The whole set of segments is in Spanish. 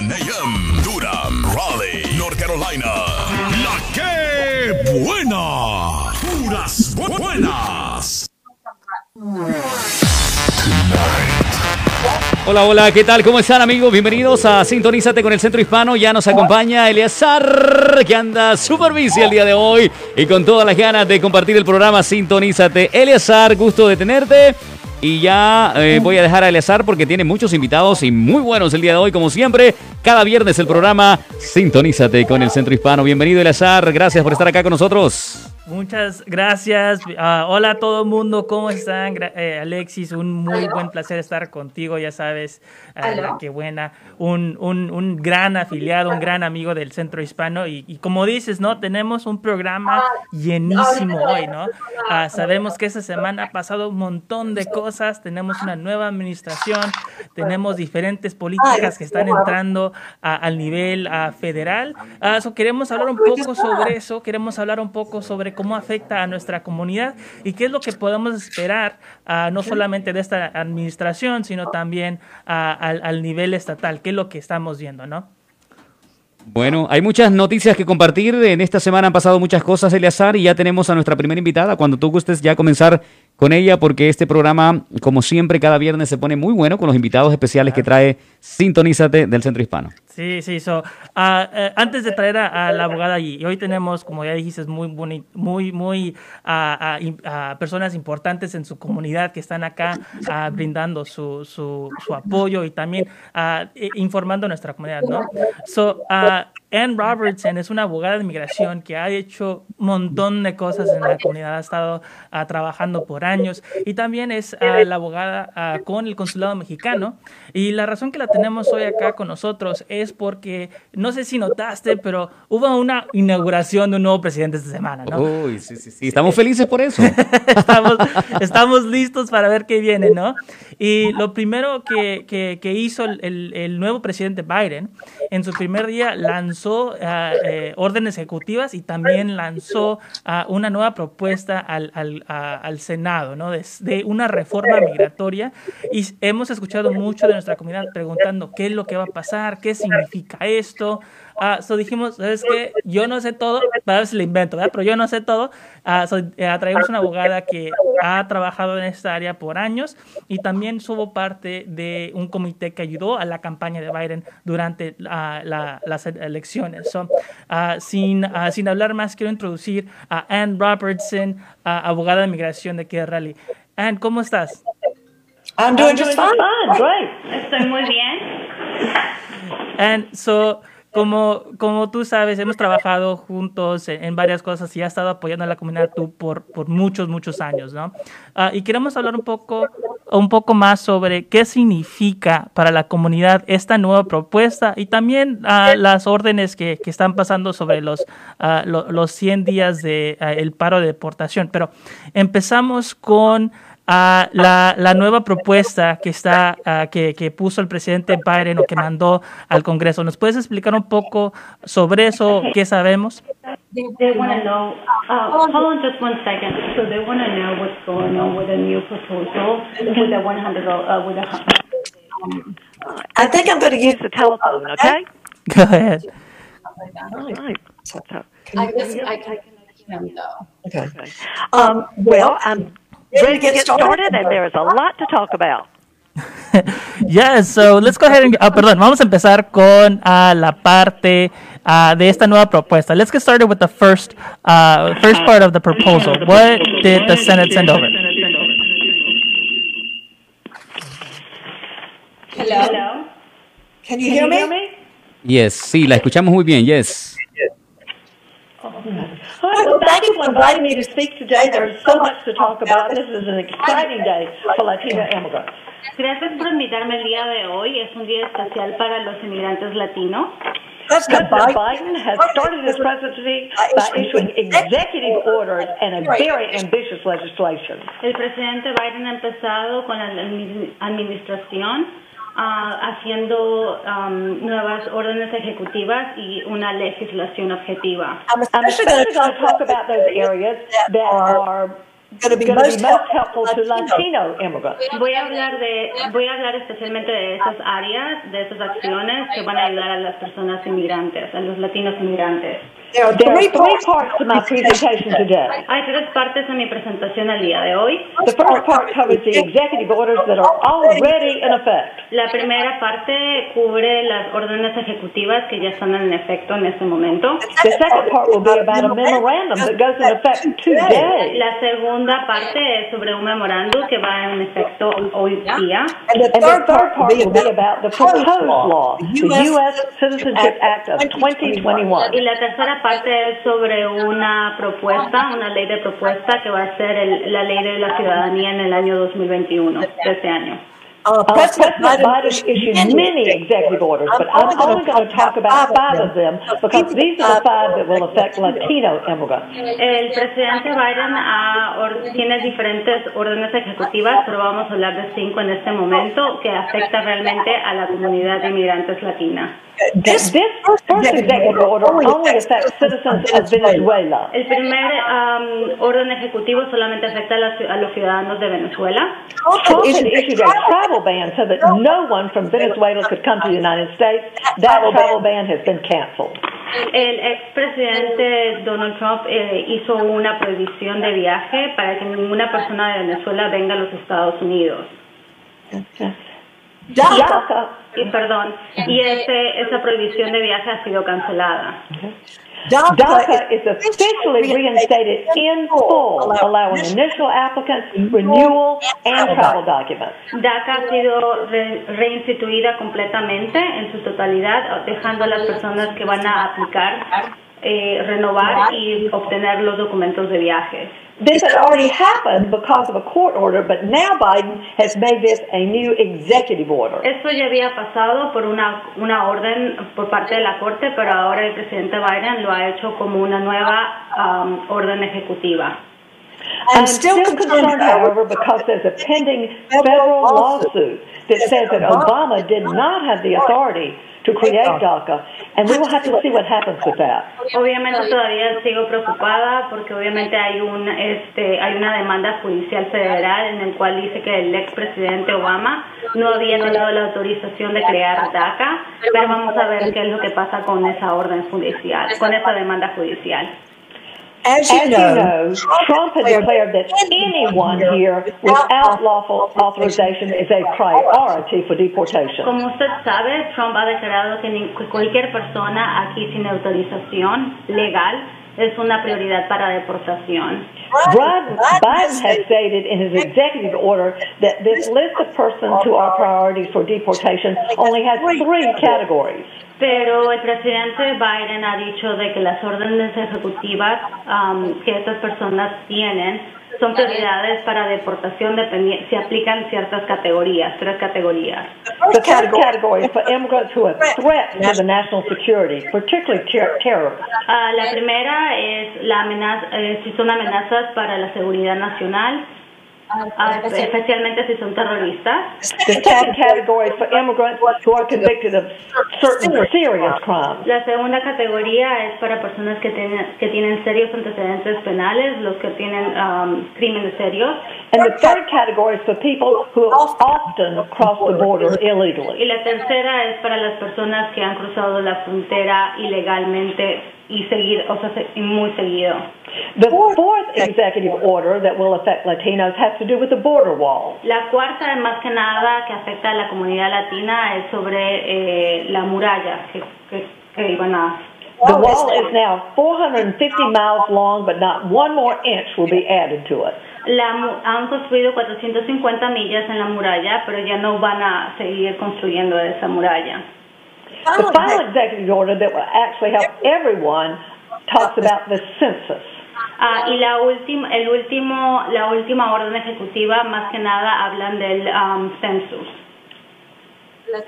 10 a.m. Durham, Raleigh, North Carolina. La buena. Puras bu- buenas. Hola, hola, ¿qué tal? ¿Cómo están amigos? Bienvenidos a Sintonízate con el Centro Hispano. Ya nos acompaña Eleazar, que anda super busy el día de hoy y con todas las ganas de compartir el programa Sintonízate. Eleazar, gusto de tenerte. Y ya eh, voy a dejar a Eleazar porque tiene muchos invitados y muy buenos el día de hoy, como siempre. Cada viernes el programa Sintonízate con el Centro Hispano. Bienvenido, Eleazar. Gracias por estar acá con nosotros. Muchas gracias. Ah, hola a todo el mundo, ¿cómo están? Gra- eh, Alexis, un muy buen placer estar contigo, ya sabes, ah, qué buena, un, un, un gran afiliado, un gran amigo del Centro Hispano y, y como dices, ¿no? Tenemos un programa llenísimo hoy, ¿no? Ah, sabemos que esta semana ha pasado un montón de cosas, tenemos una nueva administración, tenemos diferentes políticas que están entrando al nivel ah, federal. Ah, so queremos hablar un poco sobre eso, queremos hablar un poco sobre cómo afecta a nuestra comunidad y qué es lo que podemos esperar, ah, no solamente de esta administración, sino también ah, al, al nivel estatal, qué es lo que estamos viendo, ¿no? Bueno, hay muchas noticias que compartir. En esta semana han pasado muchas cosas, Eleazar, y ya tenemos a nuestra primera invitada. Cuando tú gustes ya comenzar con ella, porque este programa, como siempre, cada viernes se pone muy bueno con los invitados especiales que trae Sintonízate del Centro Hispano. Sí, sí, so, ah, eh, antes de traer a, a la abogada y, y hoy tenemos, como ya dijiste, muy boni- muy, muy ah, ah, ah, personas importantes en su comunidad que están acá brindando su, su, su apoyo y también eh, informando a nuestra comunidad, ¿no? So, Ann Robertson es una abogada de inmigración que ha hecho un montón de cosas en la comunidad, ha estado ah, trabajando por años y también es ah, la abogada ah, con el consulado mexicano. Y la razón que la tenemos hoy acá con nosotros es porque, no sé si notaste, pero hubo una inauguración de un nuevo presidente esta semana, ¿no? Uy, sí, sí, sí. Estamos felices por eso. estamos, estamos listos para ver qué viene, ¿no? Y lo primero que, que- que hizo el, el- el nuevo presidente Biden, en su primer día lanzó ah, eh, órdenes ejecutivas y también lanzó ah, una nueva propuesta al, al- a- al Senado, ¿no? De, de una reforma migratoria. Y hemos escuchado mucho de nuestra comunidad preguntando qué es lo que va a pasar, qué significa esto. Ah, so dijimos, ¿sabes qué? Yo no sé todo, para ver si lo invento, ¿verdad? Pero yo no sé todo. Ah, so, eh, traemos una abogada que ha trabajado en esta área por años y también subo parte de un comité que ayudó a la campaña de Biden durante la- las elecciones. So, ah, sin, sin hablar más, quiero introducir a Ann Robertson, abogada de migración de aquí de Raleigh. Ann, ¿cómo estás? I'm doing just fine. Great. Estoy muy bien. And so, como, como tú sabes, hemos trabajado juntos en, en varias cosas y has estado apoyando a la comunidad tú por, por muchos, muchos años, ¿no? Ah, y queremos hablar un poco, un poco más sobre qué significa para la comunidad esta nueva propuesta y también ah, las órdenes que, que están pasando sobre los, ah, lo- los 100 días de ah, el paro de deportación. Pero empezamos con a la, la nueva propuesta que está ah, que, que puso el presidente Biden o que mandó al Congreso. ¿Nos puedes explicar un poco sobre eso? ¿Qué sabemos? They want to know. Uh, hold on just one second. So they want to know what's going on with the new proposal with the 100. Uh, with. Um, I think I'm going to use the telephone, okay? Go ahead. All right. So- so- I guess I can him though. Okay. Um, well, I'm ready to get started, and there is a lot to talk about. Yes, so let's go ahead and, ah, perdón, vamos a empezar con ah, la parte ah, de esta nueva propuesta. Let's get started with the first uh, first part of the proposal. What did the Senate send over? Hello. hello. Can you hear me? Yes, sí, la escuchamos muy bien, yes. All right, well, thank you for inviting me to speak today. There's so much to talk about. This is an exciting day for Latino immigrants. Gracias por invitarme el día de hoy. Es un día especial para los inmigrantes latinos. President Biden has started his presidency by issuing executive orders and a very ambitious legislation. El presidente Biden ha empezado con la administración haciendo um, nuevas órdenes ejecutivas y una legislación objetiva. I'm especially going to talk about those areas that are going to be most helpful to Latino immigrants? Voy a hablar de, voy a hablar especialmente de esas áreas, de esas acciones que van a ayudar a las personas inmigrantes, a los latinos inmigrantes. There are three parts to my presentation today. Hay tres partes en mi presentación al día de hoy. The first part covers the executive orders that are already in effect. La primera parte cubre las órdenes ejecutivas que ya están en efecto en este momento. The second part will be about a memorandum that goes in effect today. La segunda parte es sobre un memorándum que va en efecto hoy día. And the third part will be about the proposed law, the U.S. Citizenship Act of 2021. Y la tercera parte es sobre una propuesta, una ley de propuesta que va a ser el- la ley de la ciudadanía en el año 2021, de este año. Uh, President Biden issued many executive orders, but I'm only going to talk about five of them because these are the five that will affect Latino immigrants. El presidente Biden ha or- tiene diferentes órdenes ejecutivas, pero vamos a hablar de cinco en este momento que afecta realmente a la comunidad de inmigrantes latina. This first executive order only affects citizens of Venezuela. El primer um, orden ejecutivo solamente afecta a, las- a los ciudadanos de Venezuela. Trump issued a travel ban so that no one from Venezuela could come to the United States. That travel ban has been canceled. El expresidente Donald Trump eh, hizo una prohibición de viaje para que ninguna persona de Venezuela venga a los Estados Unidos. DACA, Y perdón, y ese, esa prohibición de viaje ha sido cancelada. DACA is officially reinstated in full, allowing initial applicants, renewal, and travel documents. DACA ha sido re- reinstituida completamente en su totalidad, dejando a las personas que van a aplicar, eh, renovar y obtener los documentos de viaje. This had already happened because of a court order, but now Biden has made this a new executive order. Esto ya había pasado por una, una orden por parte de la Corte, pero ahora el presidente Biden lo ha hecho como una nueva um, orden ejecutiva. I'm still concerned, however, because there's a pending federal lawsuit that says that Obama did not have the authority to create DACA, and we will have to see what happens with that. Obviamente todavía sigo preocupada porque obviamente hay un este hay una demanda judicial federal en el cual dice que el expresidente Obama no había tenido la autorización de crear DACA, pero vamos a ver qué es lo que pasa con esa orden judicial, con esa demanda judicial. As you know, Trump has declared that anyone here without lawful authorization is a priority for deportation. Como usted sabe, Trump ha declarado que, que cualquier persona aquí sin autorización legal es una prioridad para deportación. Brad Biden has stated in his executive order that this list of persons who are priorities for deportation only has three categories. Pero el presidente Biden ha dicho de que las órdenes ejecutivas um, que estas personas tienen son prioridades para deportación dependi- se aplican ciertas categorías, tres categorías. The first category is for immigrants who are threats to the national security, particularly ter- terrorists. Ah, la primera es la amenaza, eh, si son amenazas para la seguridad nacional, ah, especialmente si son terroristas. The second category is for immigrants who are convicted of certain serious crimes. La segunda categoría es para personas que tienen, que tienen serios antecedentes penales, los que tienen um, crímenes serios. And the third category is for people who often cross the border Y illegally. la tercera es para las personas que han cruzado la frontera ilegalmente y seguir, o sea, muy seguido. The fourth executive order that will affect Latinos has to do with the border wall. La cuarta, más que nada, que afecta a la comunidad latina es sobre eh, la muralla que, que, que iban a... The wall is now 450 miles long, but not one more inch will be added to it. La, han construido 450 millas en la muralla, pero ya no van a seguir construyendo esa muralla. The final executive order that will actually help everyone talks about the census. Ah, y la última, el último, la última orden ejecutiva, más que nada, hablan del um, census.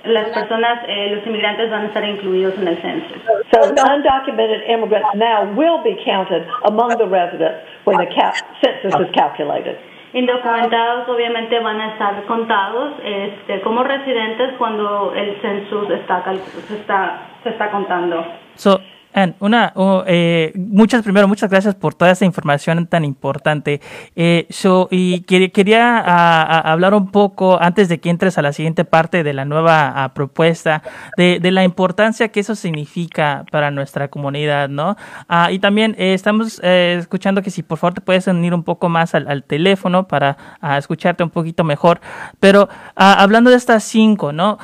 Las personas, eh, los inmigrantes van a estar incluidos en el census. So undocumented immigrants now will be counted among the residents when the cap- census is calculated. Indocumentados obviamente van a estar contados este, como residentes cuando el census está, se está, se está contando. So, Ann, una, oh, eh, muchas, primero, muchas gracias por toda esa información tan importante. Eh, so, y quer- quería ah, hablar un poco, antes de que entres a la siguiente parte de la nueva propuesta, de, de la importancia que eso significa para nuestra comunidad, ¿no? Ah, y también eh, estamos eh, escuchando que si por favor te puedes unir un poco más al, teléfono para escucharte un poquito mejor. Pero ah, hablando de estas cinco, ¿no?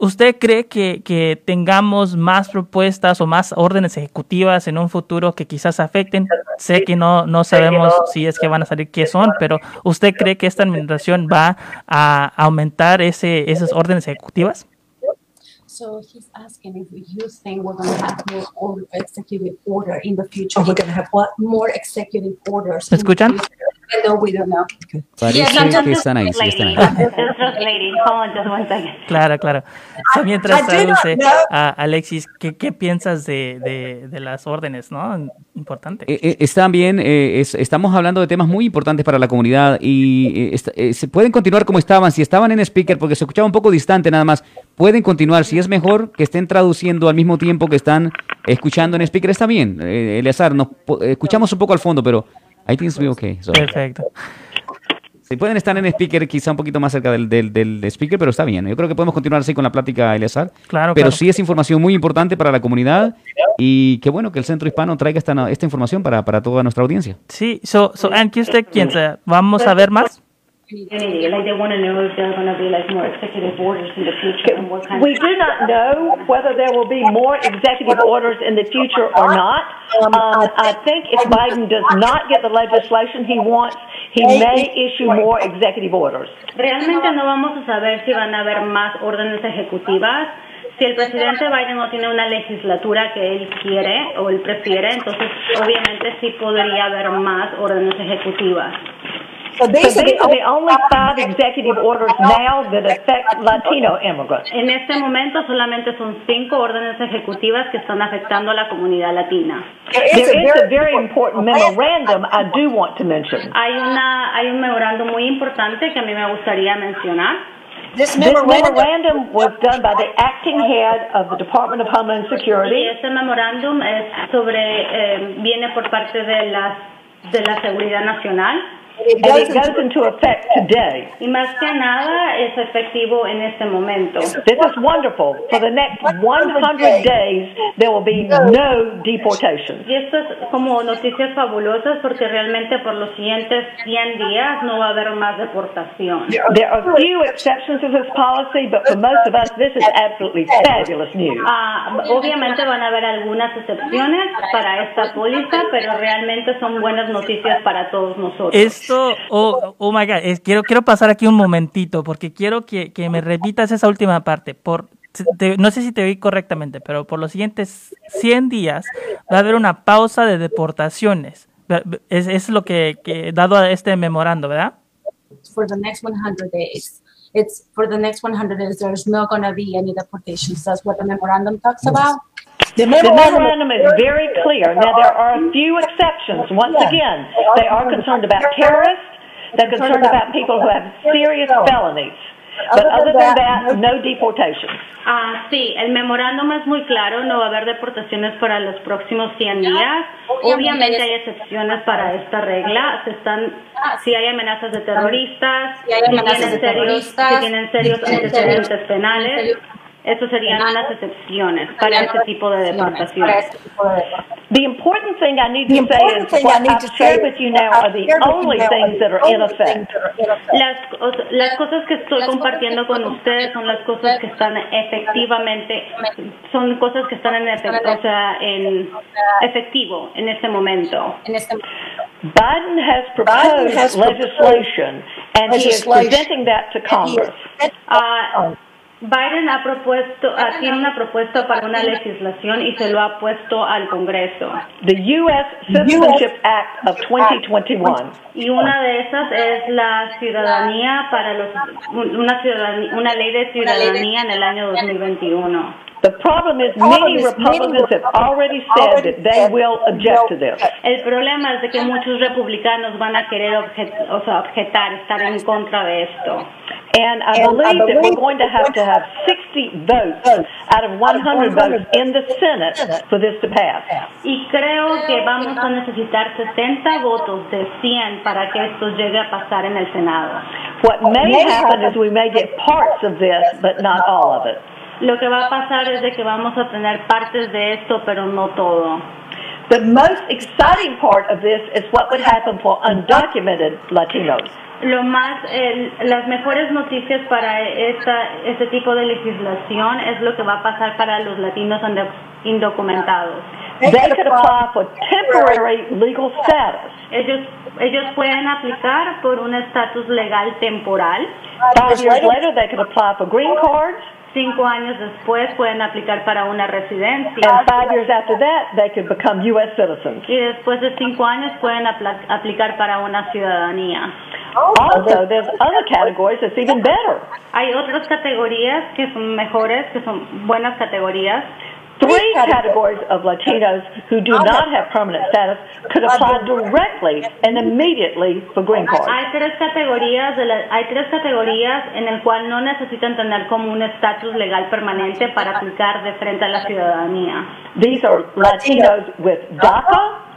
¿Usted cree que, que tengamos más propuestas o más órdenes ejecutivas en un futuro que quizás afecten? Sé que no, no sabemos si es que van a salir qué son, pero ¿usted cree que esta administración va a aumentar ese, esas órdenes ejecutivas? So he's asking if you think we're going to have more or- executive order in the future. Are we gonna have what? More executive orders. ¿Me in the escuchan? future, Though we don't know. Parece Yes, I'm just que están ahí, sí, están. Claro, claro. So, mientras I traduce, a Alexis, ¿qué, qué piensas de, de, de las órdenes, no? Importante. Eh, eh, están bien, eh, es- estamos hablando de temas muy importantes para la comunidad y eh, eh, se pueden continuar como estaban. Si estaban en speaker, porque se escuchaba un poco distante nada más, pueden continuar. Si es mejor que estén traduciendo al mismo tiempo que están escuchando en speaker, está bien. Eh, Eleazar, nos eh, escuchamos un poco al fondo, pero I think it's okay. So, Perfecto. si pueden estar en speaker, quizá un poquito más cerca del, del, del speaker, pero está bien. Yo creo que podemos continuar así con la plática, Eleazar. Claro, Pero claro. sí es información muy importante para la comunidad y qué bueno que el Centro Hispano traiga esta, esta información para, para toda nuestra audiencia. Sí, so, so Ann, ¿qué usted piensa? ¿Vamos a ver más? Unity, like they want to know if there are going to be like more executive orders in the future and what kind We do not know whether there will be more executive orders in the future or not. Um, I think if Biden does not get the legislation he wants, he may issue more executive orders. Realmente no vamos a saber si van a haber más órdenes ejecutivas. Si el presidente Biden no tiene una legislatura que él quiere o él prefiere, entonces obviamente sí podría haber más órdenes ejecutivas. So So these are these the are the only five executive orders now that affect Latino immigrants. En este momento solamente son cinco órdenes ejecutivas que están afectando a la comunidad latina. there is a very important memorandum I do want to mention. Hay una hay un memorándum muy importante que a mí me gustaría mencionar. this This memorandum memorandum was done by the acting head of the Department of Homeland Y Security. este memorándum es sobre eh, viene por parte de la de la seguridad nacional it And it goes into effect today. y más que nada es efectivo en este momento. This is wonderful. For the next 100 days, there will be no deportations. Y esto es como noticias fabulosas porque realmente por los siguientes 100 días no va a haber más deportación. There are few exceptions to this policy, but for most of us, this is absolutely fabulous news. Ah, obviamente van a haber algunas excepciones para esta póliza, pero realmente son buenas noticias para todos nosotros. Esto, oh, oh my God, es- quiero, quiero pasar aquí un momentito porque quiero que, que me repitas esa última parte. Por, te- no sé si te oí correctamente, pero por los siguientes 100 días va a haber una pausa de deportaciones. Es, es lo que, que dado a este memorando, ¿verdad? For the next 100 days. It's for the next 100 days, there's not going to be any deportations. That's what the memorandum talks about. the The memorandum, memorandum is very clear. Now, there are a few exceptions. Once again, they are concerned about terrorists. They're concerned about people who have serious felonies. But other than that, no deportations. Ah, sí, el memorándum es muy claro, no va a haber deportaciones para los próximos 100 días. Obviamente hay excepciones para esta regla. Se están, si hay amenazas de terroristas, Si hay si amenazas tienen de serios, terroristas, si tienen serios antecedentes penales, eso serían unas excepciones para este tipo de Para deportaciones. este tipo de deportaciones. The important thing I need to say is thing I what need to shared with you now are the only things that are in effect. Las, las cosas que estoy compartiendo con ustedes son las cosas que están efectivamente, son cosas que están en efecto, o sea, en efectivo en este momento. En este Biden has proposed legislation, and he is presenting that to Congress. Ah, Biden ha propuesto, ah, tiene una propuesta para una legislación y se lo ha puesto al Congreso. The U.S. Citizenship Act of 2021. Y una de esas es la ciudadanía para los, una, ciudadanía, una ley de ciudadanía en el año 2021. The problem is many Republicans have already said that they will object to this. El problema es de que muchos republicanos van a querer objet- o sea, objetar, estar en contra de esto. And I believe that we're going to have to have 60 votes out of 100 votes in the Senate for this to pass. Y creo que vamos a necesitar 60 votos de 100 para que esto llegue a pasar en el Senado. What may happen is we may get parts of this, but not all of it. Lo que va a pasar es de que vamos a tener partes de esto, pero no todo. The most exciting part of this is what would happen for undocumented Latinos. Lo más, el- las mejores noticias para esta, este tipo de legislación es lo que va a pasar para los latinos indo- indocumentados. They could apply for temporary legal status. Ellos, ellos pueden aplicar por un estatus legal temporal. Five years later, they could apply for green cards. Cinco años después pueden aplicar para una residencia. And five years after that, they could become U.S. citizens. Y después de cinco años pueden apla- aplicar para una ciudadanía. Also, there's other categories that's even better. Hay otras categorías que son mejores, que son buenas categorías. Three categories of Latinos who do not have permanent status could apply directly and immediately for green cards. Hay tres categorías, de la- hay tres categorías en el cual no necesitan tener como un estatus legal permanente para aplicar de frente a la ciudadanía. These are Latinos with DACA,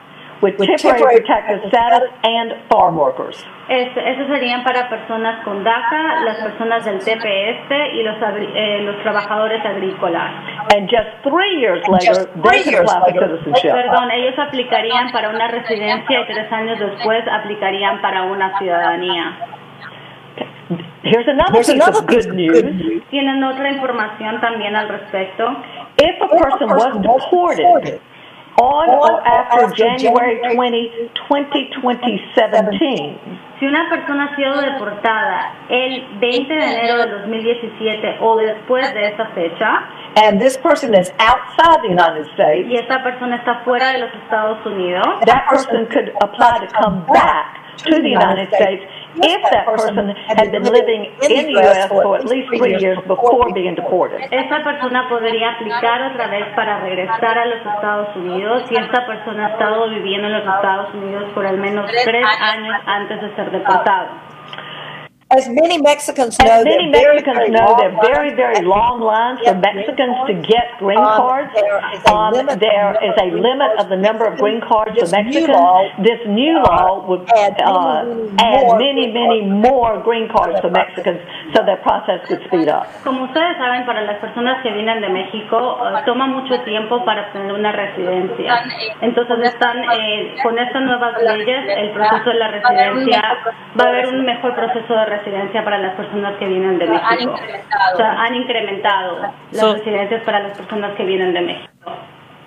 with temporary protected status, and farm workers. Es- Esos serían para personas con DACA, las personas del TPS y los, eh, los trabajadores agrícolas. And just three years later, they could apply for citizenship. Perdón, ellos aplicarían para una residencia y tres años después aplicarían para una ciudadanía. Here's another piece of good news. ¿Tienen otra información también al respecto? If a person was deported on or after January 20, 2017, Si una persona ha sido deportada el 20 de enero de 2017 o después de esa fecha And this person is outside the United States. y esta persona está fuera de los Estados Unidos, that person could apply to come back to the United States if that person had been living in the U.S. for at least three years before being deported. esta persona podría aplicar otra vez para regresar a los Estados Unidos si esta persona ha estado viviendo en los Estados Unidos por al menos tres años antes de ser deportado. As many Mexicans know, As many there are very, Mexicans very know, are very, very long lines for Mexicans to get green Um, cards. there is a Um, limit there on the is a limit of the number of green cards for Mexicans. law, This new law would add many, uh, many add more many, green many more green cards for Mexicans so that process could speed up. Como ustedes saben, para las personas que vienen de México eh, toma mucho tiempo para obtener una residencia. Entonces están eh, con estas nuevas leyes, el proceso de la residencia va a haber un mejor proceso de residencia para las personas que vienen de Han México. incrementado. O sea, han incrementado las So- residencias para las personas que vienen de México.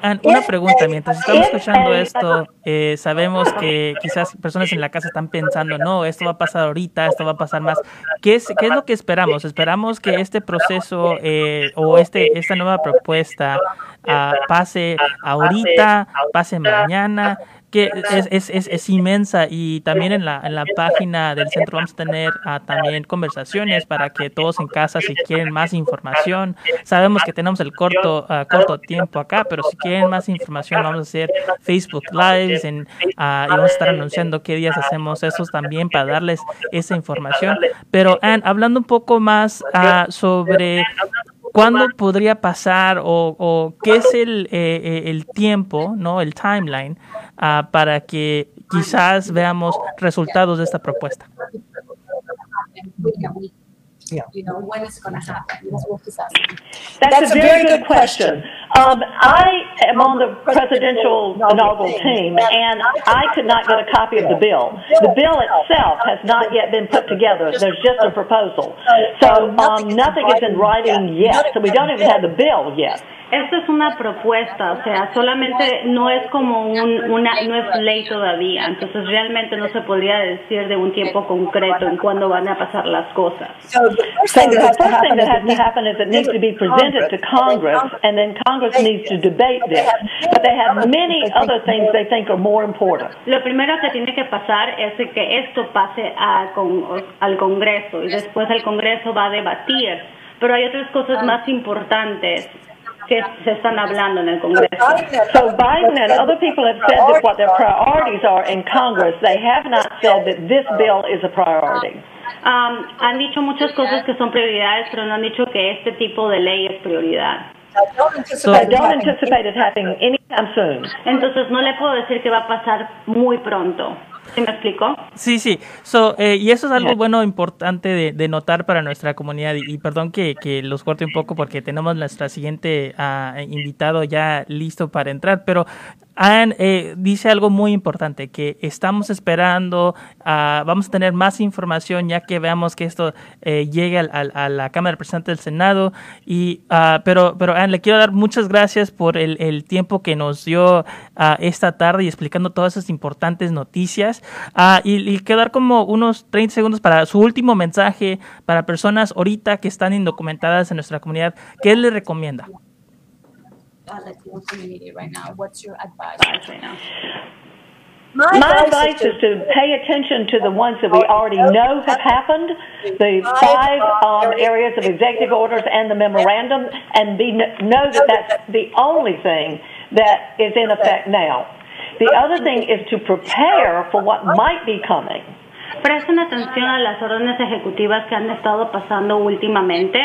Ann, una pregunta, mientras estamos escuchando esto, eh, sabemos que quizás personas en la casa están pensando, no, esto va a pasar ahorita, esto va a pasar más. ¿Qué es, qué es lo que esperamos? ¿Esperamos que este proceso eh, o este, esta nueva propuesta ah, pase ahorita, pase mañana? Que es, es, es, es inmensa y también en la, en la página del centro vamos a tener ah, también conversaciones para que todos en casa si quieren más información. Sabemos que tenemos el corto ah, corto tiempo acá pero si quieren más información vamos a hacer Facebook Lives en, ah, y vamos a estar anunciando qué días hacemos esos también para darles esa información. Pero Ann, hablando un poco más sobre ¿Cuándo podría pasar o, o qué es el, eh, eh, el tiempo, no el timeline, ah, para que quizás veamos resultados de esta propuesta? Yeah. You know, when it's going to happen. That's, a very good question. Um, I am on the presidential inaugural team, and I could not get a copy of the bill. The bill itself has not yet been put together. There's just a proposal. So um, nothing is in writing yet. So we don't even have the bill yet. Esto es una propuesta, o sea, solamente no es como un, una, no es ley todavía, entonces realmente no se podría decir de un tiempo concreto en cuándo van a pasar las cosas. So the first thing that has to first thing happen that is has to happen is it needs to be presented to Congress, and then Congress needs to debate this. But they have many other things they think are more important. Lo primero que tiene que pasar es que esto pase a con- al Congreso y después el Congreso va a debatir, pero hay otras cosas más importantes que se están hablando en el Congreso. So Biden and other people have said that what their priorities are in Congress. They have not said that this bill is a priority. Um, han dicho muchas cosas que son prioridades, pero no han dicho que este tipo de ley es prioridad. I don't So- anticipate I don't having anticipate it happening anytime soon. Entonces no le puedo decir que va a pasar muy pronto. ¿Sí me explico? Sí, sí. So, eh, y eso es algo bueno, importante de, de notar para nuestra comunidad. Y, y perdón que, que los corte un poco porque tenemos nuestra siguiente ah, invitado ya listo para entrar. Pero Ann eh, dice algo muy importante, que estamos esperando, ah, vamos a tener más información ya que veamos que esto eh, llegue al- al- a la Cámara de Representantes del Senado. Y, ah, pero, pero Ann, le quiero dar muchas gracias por el, el tiempo que nos dio esta tarde y explicando todas esas importantes noticias. Ah, y, y quedar como unos 30 segundos para su último mensaje para personas ahorita que están indocumentadas en nuestra comunidad. ¿Qué le recomienda? uh, Latino community right now? What's your advice? Right now. My My advice advice is to pay attention to the ones that we already know have happened, the five um, areas of executive orders and the memorandum, and be, know that that's the only thing that is in effect now. The other thing is to prepare for what might be coming. Presten atención a las órdenes ejecutivas que han estado pasando últimamente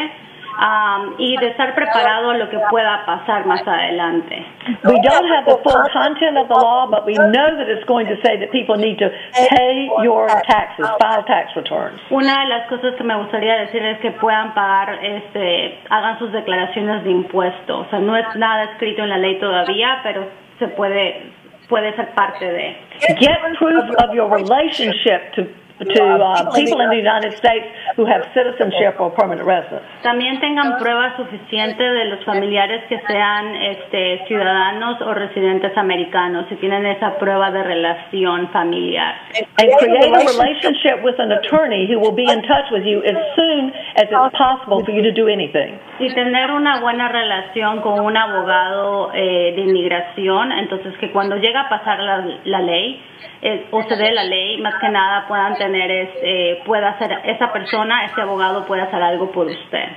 um, y de estar preparado a lo que pueda pasar más adelante. We don't have the full content of the law, but we know that it's going to say that people need to pay your taxes, file tax returns. Una de las cosas que me gustaría decir es que puedan pagar, este, hagan sus declaraciones de impuestos. O sea, no es nada escrito en la ley todavía, pero se puede, puede ser parte de. Get proof of your relationship to to uh, people in the United States who have citizenship or permanent residence. También tengan prueba suficiente de los familiares que sean este, ciudadanos o residentes americanos, si tienen esa prueba de relación familiar. And create a relationship with an attorney who will be in touch with you as soon as it's possible for you to do anything. Y tener una buena relación con un abogado eh, de inmigración, entonces que cuando llega a pasar la, la ley eh, o se dé la ley, más que nada puedan tener, es, eh, pueda hacer, esa persona, ese abogado puede hacer algo por usted.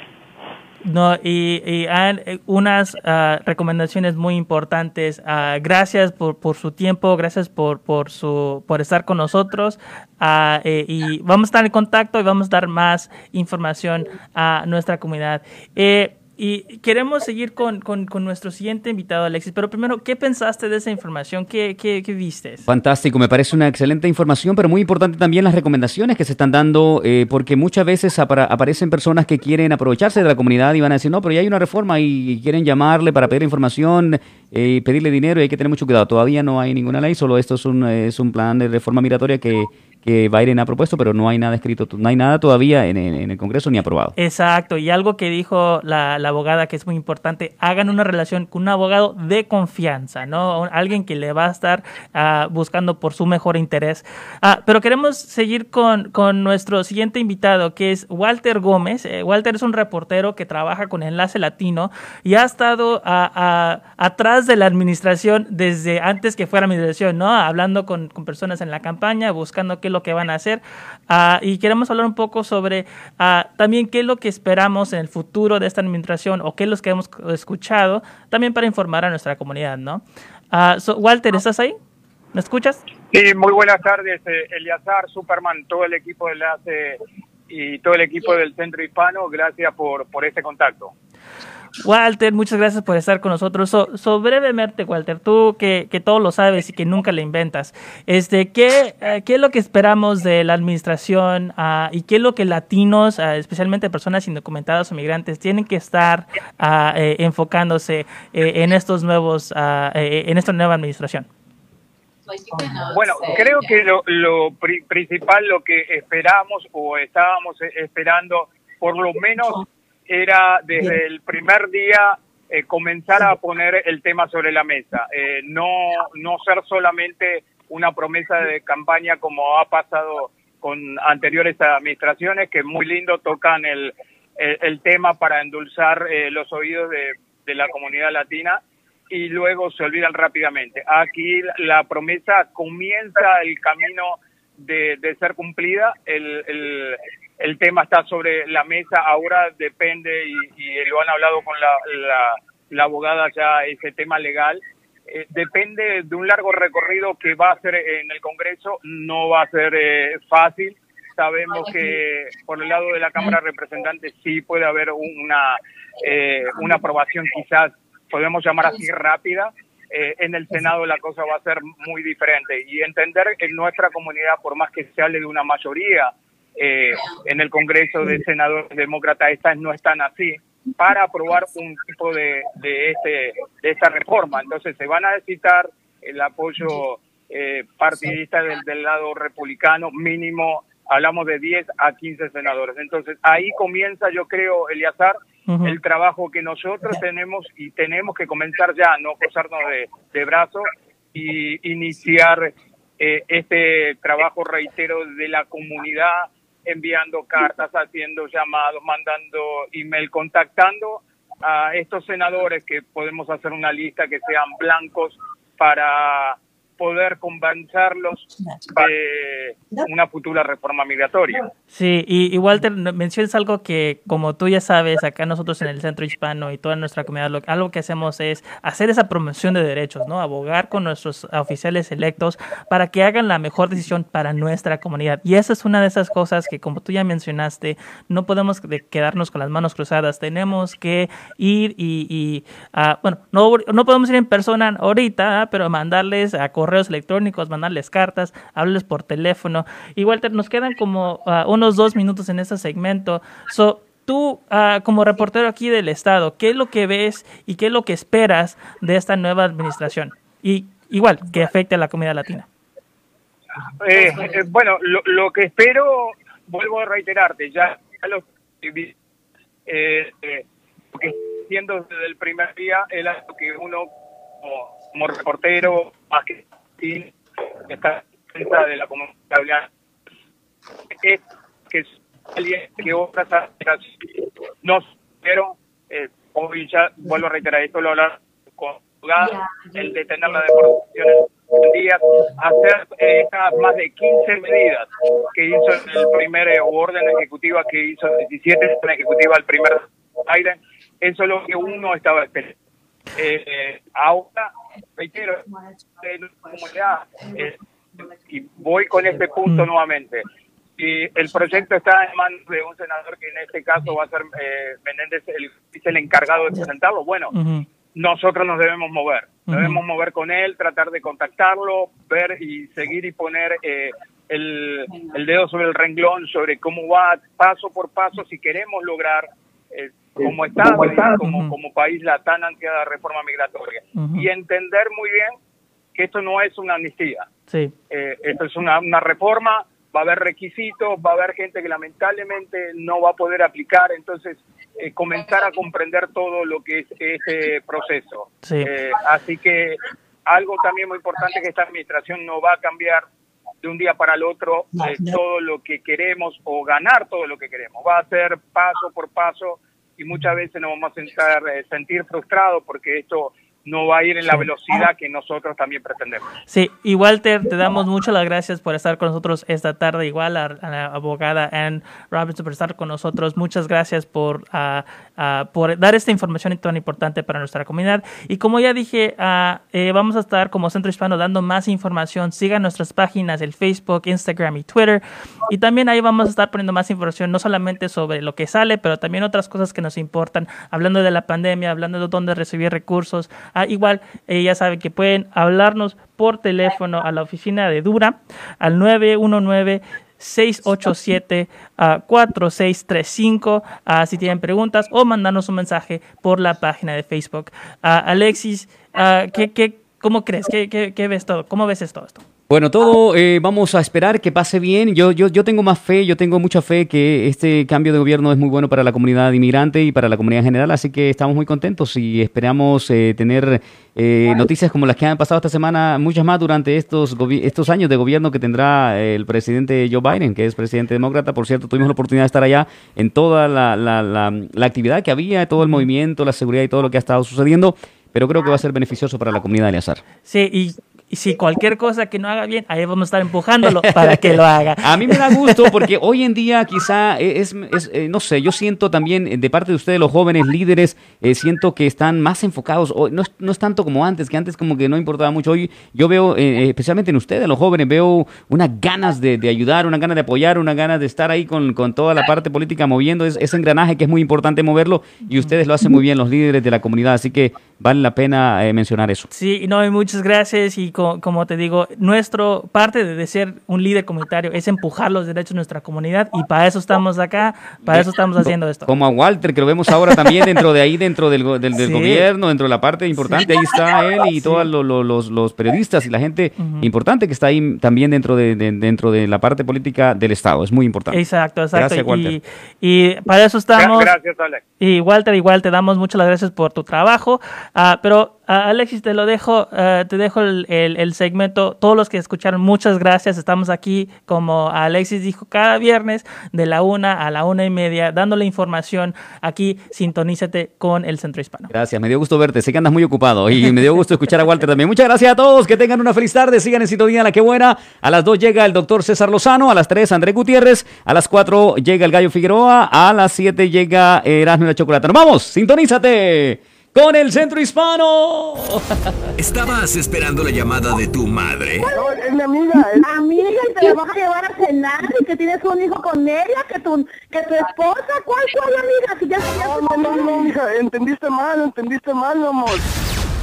No, y, y Ann, eh, unas ah, recomendaciones muy importantes. Ah, gracias por, por su tiempo, gracias por, por, su, por estar con nosotros. Ah, eh, y vamos a estar en contacto y vamos a dar más información a nuestra comunidad. Eh, y queremos seguir con, con, nuestro siguiente invitado, Alexis. Pero primero, ¿qué pensaste de esa información? ¿Qué, qué, qué viste? Fantástico, me parece una excelente información, pero muy importante también las recomendaciones que se están dando, eh, porque muchas veces aparecen personas que quieren aprovecharse de la comunidad y van a decir, no, pero ya hay una reforma y quieren llamarle para pedir información eh, pedirle dinero y hay que tener mucho cuidado. Todavía no hay ninguna ley, solo esto es un, eh, es un plan de reforma migratoria que, que Biden ha propuesto, pero no hay nada escrito, no hay nada todavía en, el Congreso ni aprobado. Exacto, y algo que dijo la, abogada que es muy importante, hagan una relación con un abogado de confianza, ¿no? Alguien que le va a estar ah, buscando por su mejor interés. Ah, pero queremos seguir con, con nuestro siguiente invitado, que es Walter Gómez. Eh, Walter es un reportero que trabaja con Enlace Latino y ha estado ah, atrás de la administración desde antes que fuera administración, ¿no? Hablando con, con personas en la campaña, buscando qué es lo que van a hacer. Ah, y queremos hablar un poco sobre ah, también qué es lo que esperamos en el futuro de esta administración o qué es lo que hemos escuchado, también para informar a nuestra comunidad, ¿no? Ah, so, Walter, ¿estás ahí? ¿Me escuchas? Sí, muy buenas tardes, eh, Eliazar, Superman, todo el equipo de enlace y todo el equipo del Centro Hispano, gracias por, por este contacto. Walter, muchas gracias por estar con nosotros. So, so, brevemente, Walter, tú que, que todo lo sabes y que nunca le inventas, este, ¿qué, eh, ¿qué es lo que esperamos de la administración ah, y qué es lo que latinos, ah, especialmente personas indocumentadas o migrantes, tienen que estar ah, eh, enfocándose eh, en estos nuevos, eh, en esta nueva administración? Bueno, creo que lo, lo pri- principal, lo que esperamos o estábamos eh, esperando, por lo menos era desde el primer día eh, comenzar a poner el tema sobre la mesa, eh, no, no ser solamente una promesa de campaña como ha pasado con anteriores administraciones, que muy lindo tocan el, el, el tema para endulzar eh, los oídos de, de la comunidad latina y luego se olvidan rápidamente. Aquí la, la promesa comienza el camino de, de ser cumplida, el, el, el, tema está sobre la mesa, ahora depende, y, y lo han hablado con la, la, la abogada ya, ese tema legal, eh, depende de un largo recorrido que va a ser en el Congreso, no va a ser eh, fácil, sabemos que por el lado de la Cámara de Representantes sí puede haber una, eh, una aprobación quizás, podemos llamar así rápida, eh, en el Senado la cosa va a ser muy diferente y entender que en nuestra comunidad, por más que se hable de una mayoría eh, en el Congreso de Senadores Demócratas, estas no están así para aprobar un tipo de, de, este, de esta reforma. Entonces se van a necesitar el apoyo eh, partidista del, del lado republicano mínimo hablamos de 10 a 15 senadores. Entonces, ahí comienza, yo creo, Eliazar, el trabajo que nosotros tenemos y tenemos que comenzar ya, no posarnos de, de brazos y iniciar eh, este trabajo, reitero, de la comunidad, enviando cartas, haciendo llamados, mandando email, contactando a estos senadores que podemos hacer una lista que sean blancos para poder convencerlos de una futura reforma migratoria. Sí, y, Walter, mencionas algo que, como tú ya sabes, acá nosotros en el Centro Hispano y toda nuestra comunidad, lo, algo que hacemos es hacer esa promoción de derechos, ¿no? Abogar con nuestros oficiales electos para que hagan la mejor decisión para nuestra comunidad. Y esa es una de esas cosas que, como tú ya mencionaste, no podemos quedarnos con las manos cruzadas. Tenemos que ir y, ah, bueno, no, no podemos ir en persona ahorita, pero mandarles a correr correos electrónicos, mandarles cartas, hablarles por teléfono. Y Walter, nos quedan como uh, unos dos minutos en este segmento. So, tú, uh, como reportero aquí del Estado, ¿qué es lo que ves y qué es lo que esperas de esta nueva administración? Y igual, que afecte a la comunidad latina. Eh, eh, bueno, lo, lo, que espero, vuelvo a reiterarte, ya lo eh, eh, que siendo desde el primer día, es algo que uno como, como reportero, más que y está dentro de la comunidad es que alguien que otras no pero eh, hoy ya vuelvo a reiterar esto lo hablar con el detener la deportación en día hacer eh, estas más de 15 medidas que hizo el primer eh, orden ejecutiva que hizo 17 orden ejecutiva el primer aire eso es lo que uno estaba esperando. Eh, ahora, reitero, eh, y voy con este punto nuevamente. Y el proyecto está en manos de un senador que en este caso va a ser eh, Menéndez, el, es el encargado de presentarlo. Bueno, nosotros nos debemos mover, debemos mover con él, tratar de contactarlo, ver y seguir y poner eh, el, el, dedo sobre el renglón, sobre cómo va paso por paso si queremos lograr eh, como Estado, como, como país la tan ansiada reforma migratoria. Y entender muy bien que esto no es una amnistía. Sí. Eh, esto es una, una reforma, va a haber requisitos, va a haber gente que lamentablemente no va a poder aplicar, entonces eh, comenzar a comprender todo lo que es ese proceso. Sí. Eh, así que algo también muy importante que esta administración no va a cambiar de un día para el otro eh, todo lo que queremos o ganar todo lo que queremos. Va a ser paso por paso y muchas veces nos vamos a sentar, eh, sentir frustrados porque esto no va a ir en la velocidad que nosotros también pretendemos. Sí, y Walter, te damos muchas las gracias por estar con nosotros esta tarde, igual a, la abogada Ann Robinson por estar con nosotros. Muchas gracias por, uh, uh, por dar esta información tan importante para nuestra comunidad. Y como ya dije, uh, eh, vamos a estar como Centro Hispano dando más información. Sigan nuestras páginas, el Facebook, Instagram y Twitter. Y también ahí vamos a estar poniendo más información, no solamente sobre lo que sale, pero también otras cosas que nos importan, hablando de la pandemia, hablando de dónde recibir recursos, Ah, igual, eh, ya saben que pueden hablarnos por teléfono a la oficina de Dura al 919 687 4635 uh, si tienen preguntas o mandarnos un mensaje por la página de Facebook. Uh, Alexis, uh, ¿qué, qué, ¿cómo crees? ¿Qué, qué, qué ves todo? ¿Cómo ves todo esto? Bueno, todo eh, vamos a esperar que pase bien. Yo, yo, yo tengo más fe, yo tengo mucha fe que este cambio de gobierno es muy bueno para la comunidad inmigrante y para la comunidad en general, así que estamos muy contentos y esperamos eh, tener eh, noticias como las que han pasado esta semana, muchas más durante estos, estos años de gobierno que tendrá el presidente Joe Biden, que es presidente demócrata. Por cierto, tuvimos la oportunidad de estar allá en toda la, la, la, la actividad que había, todo el movimiento, la seguridad y todo lo que ha estado sucediendo pero creo que va a ser beneficioso para la comunidad de Eleazar. Sí, y y si cualquier cosa que no haga bien, ahí vamos a estar empujándolo para que lo haga. A mí me da gusto porque hoy en día quizá es, es eh, no sé, yo siento también eh, de parte de ustedes los jóvenes líderes, eh, siento que están más enfocados, no es, no es tanto como antes, que antes como que no importaba mucho. Hoy yo veo, especialmente en ustedes, los jóvenes, veo unas ganas de, de, ayudar, una ganas de apoyar, una ganas de estar ahí con, con toda la parte política moviendo es, ese engranaje que es muy importante moverlo y ustedes lo hacen muy bien, los líderes de la comunidad, así que vale la pena mencionar eso. Sí, no, muchas gracias y como te digo, nuestro parte de, ser un líder comunitario es empujar los derechos de nuestra comunidad y para eso estamos acá, para eso estamos haciendo esto. Como a Walter, que lo vemos ahora también dentro de ahí, dentro del, del, gobierno, dentro de la parte importante, ahí está él y todos los, los, periodistas y la gente importante que está ahí también dentro de, dentro de la parte política del Estado, es muy importante. Exacto, exacto. Gracias, Walter. Y, para eso estamos. Gracias, Alex. Y Walter, igual te damos muchas gracias por tu trabajo, uh, pero Alexis, te lo dejo, eh, te dejo el, segmento. Todos los que escucharon, muchas gracias. Estamos aquí, como Alexis dijo, cada viernes de la una a la una y media, dándole información. Aquí, sintonízate con el Centro Hispano. Gracias, me dio gusto verte. Sé que andas muy ocupado y me dio gusto escuchar a Walter también. Muchas gracias a todos. Que tengan una feliz tarde. Sigan en sintonía La Que Buena. A las dos llega el doctor César Lozano. A las tres, André Gutiérrez. A las cuatro llega el Gallo Figueroa. A las siete llega Erasmo y la Chocolata. ¡Nos vamos! ¡Sintonízate! Con el centro hispano. ¿Estabas esperando la llamada de tu madre? No, es mi amiga. Es... Amiga, y te la vas a llevar a cenar y que tienes un hijo con ella, que tu, que tu esposa. ¿Cuál fue, amiga? Si ya, no, no, no, no, hija, entendiste mal, entendiste mal, mi amor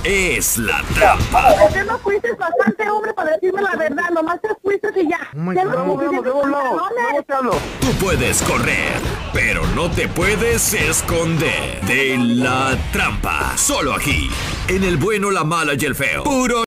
es la trampa. ¿Por qué no fuiste bastante hombre para decirme la verdad? Nomás te fuiste y ya. Oh ya no, no, Tú puedes correr, pero no te puedes esconder de la trampa. Solo aquí, en el bueno, la mala y el feo. Puro